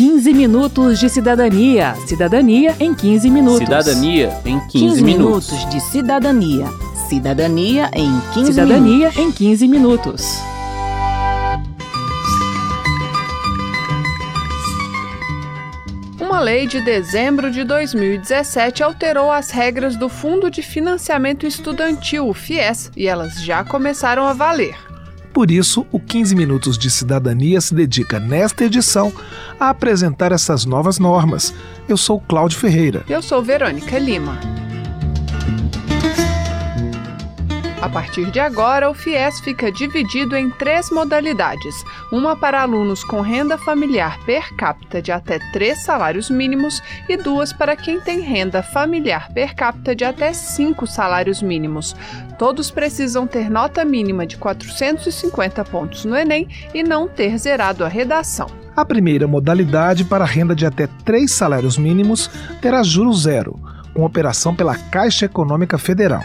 15 minutos de cidadania. Cidadania em 15 minutos. Cidadania em 15, 15 minutos. minutos de cidadania. Cidadania em 15 Cidadania minutos. em 15 minutos. Uma lei de dezembro de 2017 alterou as regras do Fundo de Financiamento Estudantil, o FIES, e elas já começaram a valer. Por isso, o 15 Minutos de Cidadania se dedica nesta edição a apresentar essas novas normas. Eu sou Cláudio Ferreira. Eu sou Verônica Lima. A partir de agora, o FIES fica dividido em três modalidades: uma para alunos com renda familiar per capita de até três salários mínimos e duas para quem tem renda familiar per capita de até cinco salários mínimos. Todos precisam ter nota mínima de 450 pontos no Enem e não ter zerado a redação. A primeira modalidade, para renda de até três salários mínimos, terá juros zero, com operação pela Caixa Econômica Federal.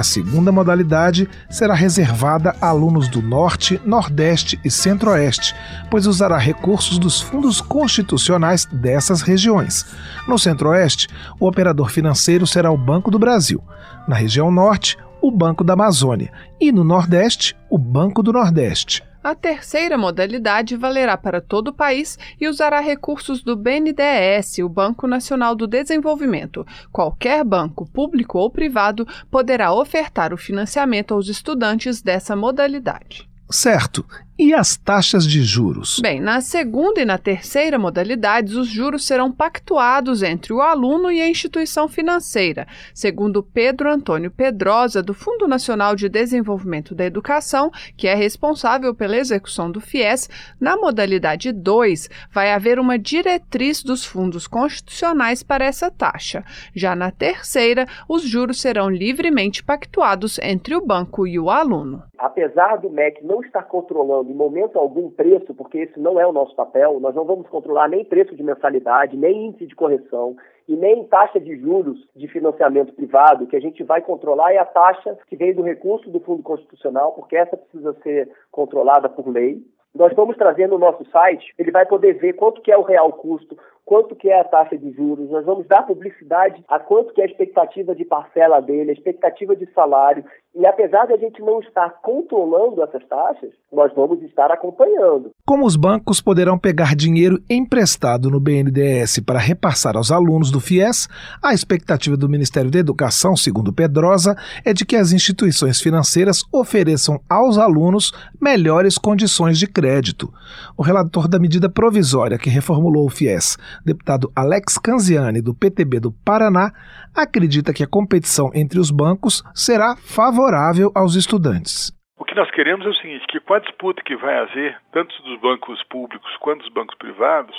A segunda modalidade será reservada a alunos do Norte, Nordeste e Centro-Oeste, pois usará recursos dos fundos constitucionais dessas regiões. No Centro-Oeste, o operador financeiro será o Banco do Brasil. Na região Norte, o Banco da Amazônia. E no Nordeste, o Banco do Nordeste. A terceira modalidade valerá para todo o país e usará recursos do BNDES, o Banco Nacional do Desenvolvimento. Qualquer banco, público ou privado, poderá ofertar o financiamento aos estudantes dessa modalidade. Certo. E as taxas de juros? Bem, na segunda e na terceira modalidades, os juros serão pactuados entre o aluno e a instituição financeira. Segundo Pedro Antônio Pedrosa, do Fundo Nacional de Desenvolvimento da Educação, que é responsável pela execução do FIES, na modalidade 2 vai haver uma diretriz dos fundos constitucionais para essa taxa. Já na terceira, os juros serão livremente pactuados entre o banco e o aluno. Apesar do MEC não estar controlando em momento algum preço, porque esse não é o nosso papel, nós não vamos controlar nem preço de mensalidade, nem índice de correção e nem taxa de juros de financiamento privado. Que a gente vai controlar é a taxa que vem do recurso do Fundo Constitucional, porque essa precisa ser controlada por lei. Nós vamos trazer no nosso site, ele vai poder ver quanto que é o real custo, quanto que é a taxa de juros, nós vamos dar publicidade a quanto que é a expectativa de parcela dele, a expectativa de salário, e apesar de a gente não estar controlando essas taxas, nós vamos estar acompanhando. Como os bancos poderão pegar dinheiro emprestado no BNDES para repassar aos alunos do FIES, a expectativa do Ministério da Educação, segundo Pedrosa, é de que as instituições financeiras ofereçam aos alunos melhores condições de crédito. O relator da medida provisória que reformulou o FIES, deputado Alex Canziani, do PTB do Paraná, acredita que a competição entre os bancos será favorável aos estudantes. O que nós queremos é o seguinte, que com a disputa que vai haver, tanto dos bancos públicos quanto dos bancos privados,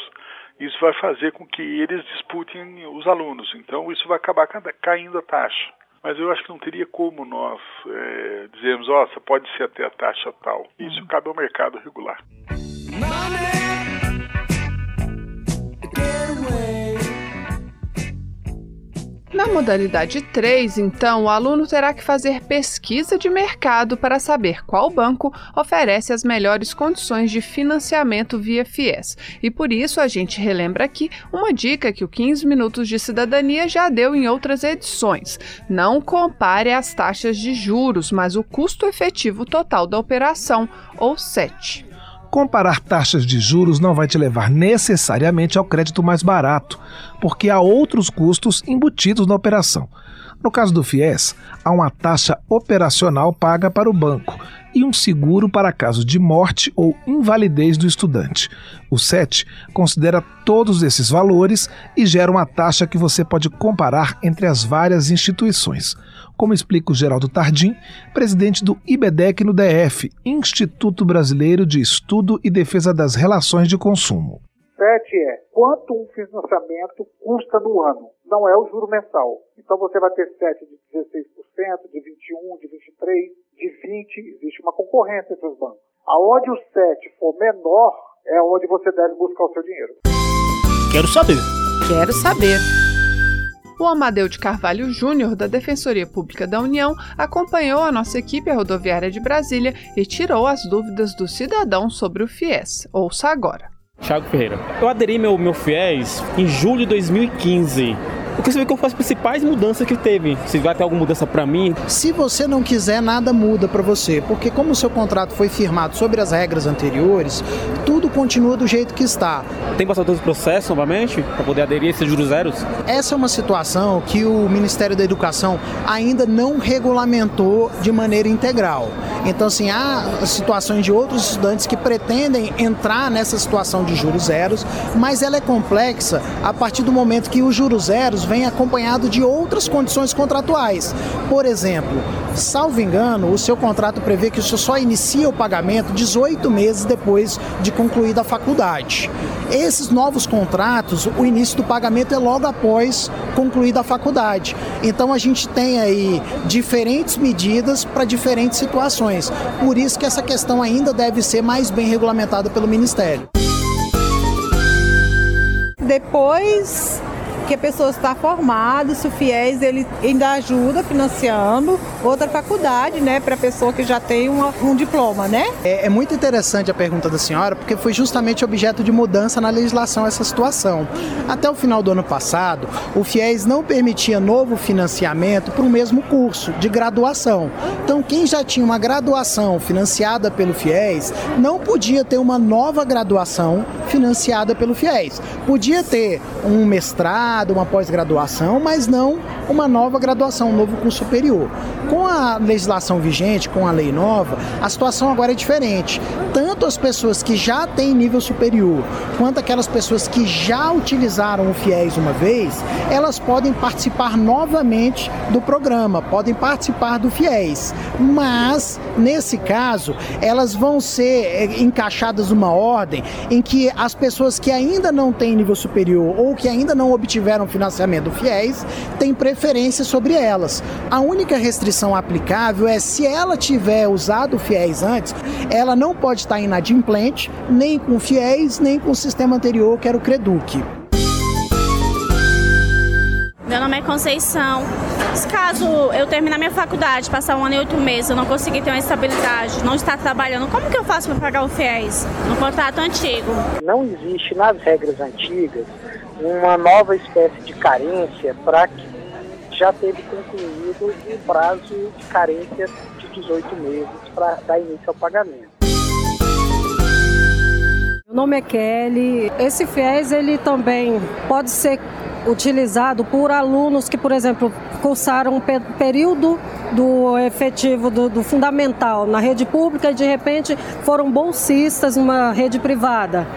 isso vai fazer com que eles disputem os alunos. Então, isso vai acabar caindo a taxa. Mas eu acho que não teria como nós é, dizermos, ó, oh, pode ser até a taxa tal. Isso cabe ao mercado regular. Na modalidade 3, então, o aluno terá que fazer pesquisa de mercado para saber qual banco oferece as melhores condições de financiamento via FIES. E por isso a gente relembra aqui uma dica que o 15 Minutos de Cidadania já deu em outras edições. Não compare as taxas de juros, mas o custo efetivo total da operação, ou SET. Comparar taxas de juros não vai te levar necessariamente ao crédito mais barato, porque há outros custos embutidos na operação. No caso do FIES, há uma taxa operacional paga para o banco e um seguro para caso de morte ou invalidez do estudante. O SET considera todos esses valores e gera uma taxa que você pode comparar entre as várias instituições. Como explica o Geraldo Tardim, presidente do IBDEC no DF, Instituto Brasileiro de Estudo e Defesa das Relações de Consumo. SET é quanto um financiamento custa no ano, não é o juro mensal. Então você vai ter SET de 16%, de 21%, de 23%, de 20%, existe uma concorrência entre os bancos. Aonde o SET for menor, é onde você deve buscar o seu dinheiro. Quero saber. Quero saber. O Amadeu de Carvalho Júnior, da Defensoria Pública da União, acompanhou a nossa equipe rodoviária de Brasília e tirou as dúvidas do cidadão sobre o FIES. Ouça agora. Thiago Ferreira. Eu aderi meu, meu FIES em julho de 2015. Eu queria saber qual foram as principais mudanças que teve. Se vai ter alguma mudança para mim. Se você não quiser, nada muda para você, porque como o seu contrato foi firmado sobre as regras anteriores, tudo continua do jeito que está. Tem que passar todo esse processo novamente para poder aderir a esses juros zeros? Essa é uma situação que o Ministério da Educação ainda não regulamentou de maneira integral. Então, assim, há situações de outros estudantes que pretendem entrar nessa situação de juros zeros, mas ela é complexa a partir do momento que os juros zeros vêm acompanhado de outras condições contratuais. Por exemplo, salvo engano, o seu contrato prevê que o senhor só inicia o pagamento 18 meses depois de concluída a faculdade. Esses novos contratos, o início do pagamento é logo após concluída a faculdade. Então a gente tem aí diferentes medidas para diferentes situações. Por isso que essa questão ainda deve ser mais bem regulamentada pelo Ministério. Depois que a pessoa está formada, se o FIES ele ainda ajuda financiando outra faculdade, né, para a pessoa que já tem uma, um diploma, né? É, é, muito interessante a pergunta da senhora, porque foi justamente objeto de mudança na legislação essa situação. Até o final do ano passado, o FIES não permitia novo financiamento para o mesmo curso de graduação. Então, quem já tinha uma graduação financiada pelo FIES não podia ter uma nova graduação financiada pelo FIES. Podia ter um mestrado uma pós-graduação, mas não uma nova graduação, um novo curso superior. Com a legislação vigente, com a lei nova, a situação agora é diferente. Tanto as pessoas que já têm nível superior, quanto aquelas pessoas que já utilizaram o FIES uma vez, elas podem participar novamente do programa, podem participar do FIES. Mas, nesse caso, elas vão ser eh, encaixadas numa ordem em que as pessoas que ainda não têm nível superior ou que ainda não obtiveram tiveram financiamento do FIES tem preferência sobre elas. A única restrição aplicável é se ela tiver usado o FIES antes, ela não pode estar inadimplente nem com o FIES, nem com o sistema anterior, que era o CREDUC. Meu nome é Conceição. Caso eu terminar minha faculdade, passar um ano e oito meses, eu não conseguir ter uma estabilidade, não estar trabalhando, como que eu faço para pagar o FIES no contrato antigo? Não existe nas regras antigas uma nova espécie de carência para que já teve concluído o prazo de carência de 18 meses para dar início ao pagamento. Nome é Kelly. Esse FIES ele também pode ser utilizado por alunos que, por exemplo, cursaram um período do efetivo do, do, fundamental na rede pública e de repente foram bolsistas numa rede privada.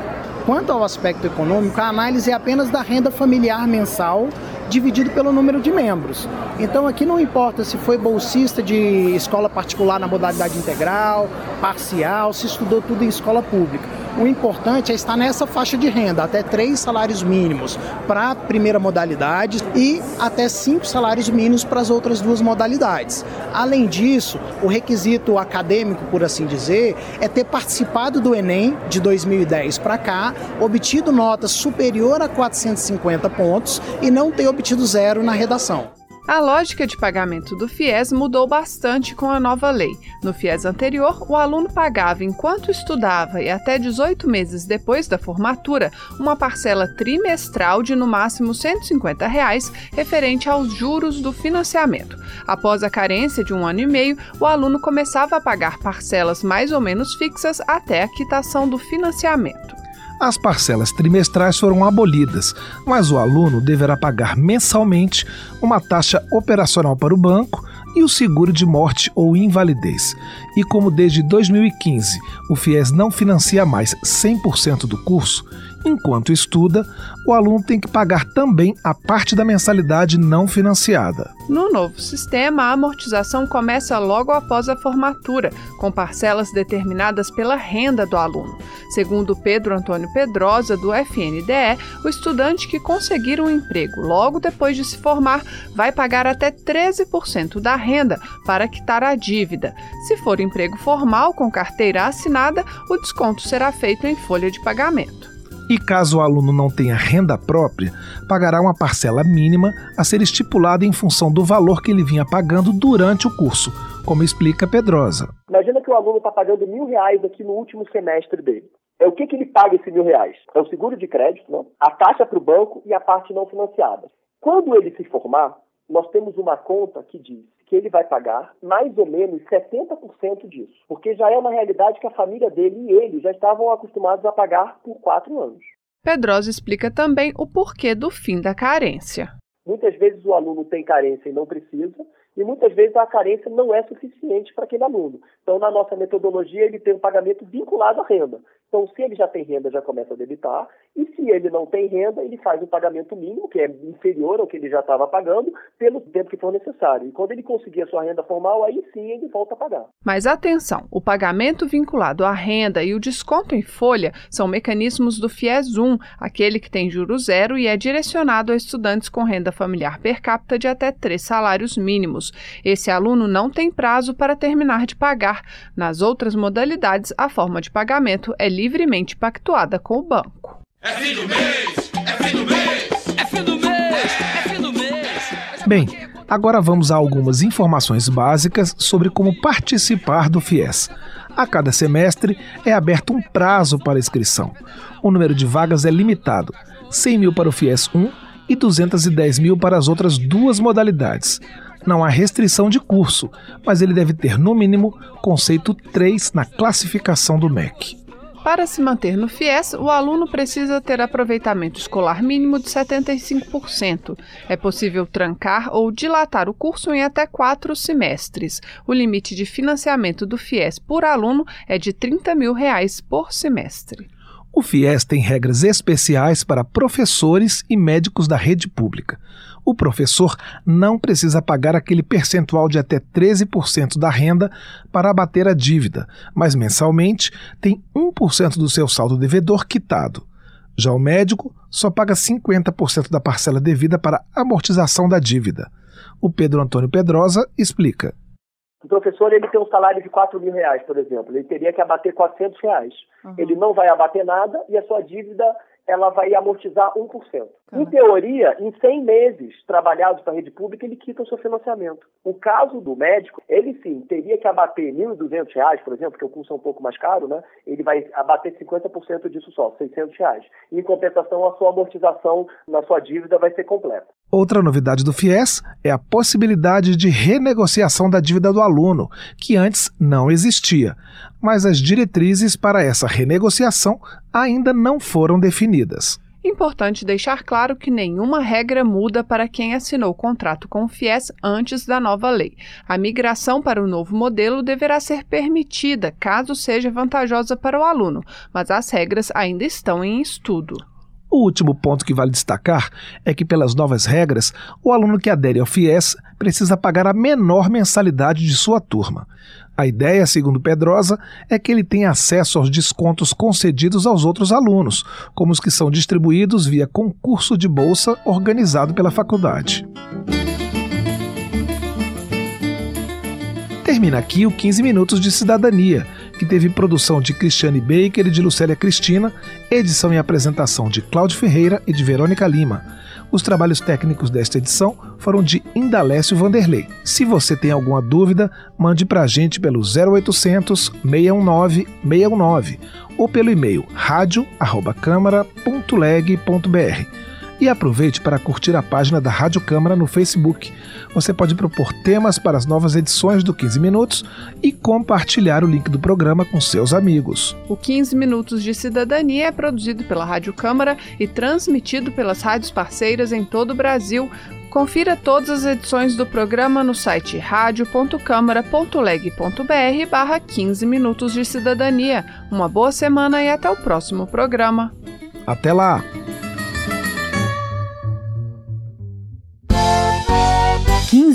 Quanto ao aspecto econômico, a análise é apenas da renda familiar mensal dividido pelo número de membros. Então aqui não importa se foi bolsista de escola particular na modalidade integral, parcial, se estudou tudo em escola pública. O importante é estar nessa faixa de renda, até três salários mínimos para a primeira modalidade e até cinco salários mínimos para as outras duas modalidades. Além disso, o requisito acadêmico, por assim dizer, é ter participado do Enem de 2010 para cá, obtido nota superior a 450 pontos e não ter obtido zero na redação. A lógica de pagamento do FIES mudou bastante com a nova lei. No FIES anterior, o aluno pagava enquanto estudava e até 18 meses depois da formatura uma parcela trimestral de no máximo 150 reais, referente aos juros do financiamento. Após a carência de um ano e meio, o aluno começava a pagar parcelas mais ou menos fixas até a quitação do financiamento. As parcelas trimestrais foram abolidas, mas o aluno deverá pagar mensalmente uma taxa operacional para o banco e o seguro de morte ou invalidez. E como desde 2015 o FIES não financia mais 100% do curso, enquanto estuda, o aluno tem que pagar também a parte da mensalidade não financiada. No novo sistema, a amortização começa logo após a formatura, com parcelas determinadas pela renda do aluno. Segundo Pedro Antônio Pedrosa, do FNDE, o estudante que conseguir um emprego logo depois de se formar vai pagar até 13% da renda para quitar a dívida. Se for emprego formal com carteira assinada, o desconto será feito em folha de pagamento. E caso o aluno não tenha renda própria, pagará uma parcela mínima a ser estipulada em função do valor que ele vinha pagando durante o curso, como explica Pedrosa. Imagina que o aluno está pagando mil reais aqui no último semestre dele. É o que, que ele paga esse mil reais? É o seguro de crédito, né? a taxa para o banco e a parte não financiada. Quando ele se formar, nós temos uma conta que diz que ele vai pagar mais ou menos 70% disso, porque já é uma realidade que a família dele e ele já estavam acostumados a pagar por quatro anos. Pedrosa explica também o porquê do fim da carência. Muitas vezes o aluno tem carência e não precisa, e muitas vezes a carência não é suficiente para aquele aluno. Então, na nossa metodologia, ele tem um pagamento vinculado à renda. Então, se ele já tem renda, já começa a debitar. E se ele não tem renda, ele faz um pagamento mínimo, que é inferior ao que ele já estava pagando, pelo tempo que for necessário. E quando ele conseguir a sua renda formal, aí sim ele volta a pagar. Mas atenção, o pagamento vinculado à renda e o desconto em folha são mecanismos do FIES 1, aquele que tem juro zero e é direcionado a estudantes com renda familiar per capita de até três salários mínimos. Esse aluno não tem prazo para terminar de pagar. Nas outras modalidades, a forma de pagamento é livremente pactuada com o banco. É fim do mês! É fim do mês! É fim do mês! É fim do mês! Bem, agora vamos a algumas informações básicas sobre como participar do FIES. A cada semestre é aberto um prazo para inscrição. O número de vagas é limitado: 100 mil para o FIES 1 e 210 mil para as outras duas modalidades. Não há restrição de curso, mas ele deve ter, no mínimo, conceito 3 na classificação do MEC. Para se manter no FIES, o aluno precisa ter aproveitamento escolar mínimo de 75%. É possível trancar ou dilatar o curso em até quatro semestres. O limite de financiamento do FIES por aluno é de 30 mil reais por semestre. O FIES tem regras especiais para professores e médicos da rede pública. O professor não precisa pagar aquele percentual de até 13% da renda para abater a dívida, mas mensalmente tem 1% do seu saldo devedor quitado. Já o médico só paga 50% da parcela devida para amortização da dívida. O Pedro Antônio Pedrosa explica. O professor ele tem um salário de 4 mil reais, por exemplo. Ele teria que abater 400 reais. Uhum. Ele não vai abater nada e a sua dívida ela vai amortizar 1%. Uhum. Em teoria, em 100 meses trabalhados para a rede pública, ele quita o seu financiamento. O caso do médico, ele sim teria que abater R$ 1.200, por exemplo, porque o curso é um pouco mais caro, né? Ele vai abater 50% disso só, 600 reais. Em compensação, a sua amortização na sua dívida vai ser completa. Outra novidade do FIES é a possibilidade de renegociação da dívida do aluno, que antes não existia. Mas as diretrizes para essa renegociação ainda não foram definidas. Importante deixar claro que nenhuma regra muda para quem assinou contrato com o FIES antes da nova lei. A migração para o novo modelo deverá ser permitida, caso seja vantajosa para o aluno, mas as regras ainda estão em estudo. O último ponto que vale destacar é que, pelas novas regras, o aluno que adere ao FIES precisa pagar a menor mensalidade de sua turma. A ideia, segundo Pedrosa, é que ele tenha acesso aos descontos concedidos aos outros alunos, como os que são distribuídos via concurso de bolsa organizado pela faculdade. Termina aqui o 15 Minutos de Cidadania que teve produção de Cristiane Baker e de Lucélia Cristina, edição e apresentação de Cláudio Ferreira e de Verônica Lima. Os trabalhos técnicos desta edição foram de Indalécio Vanderlei. Se você tem alguma dúvida, mande para a gente pelo 0800 619 619 ou pelo e-mail radio@câmara.leg.br e aproveite para curtir a página da Rádio Câmara no Facebook. Você pode propor temas para as novas edições do 15 Minutos e compartilhar o link do programa com seus amigos. O 15 Minutos de Cidadania é produzido pela Rádio Câmara e transmitido pelas rádios parceiras em todo o Brasil. Confira todas as edições do programa no site radio.câmara.leg.br barra 15 Minutos de Cidadania. Uma boa semana e até o próximo programa. Até lá!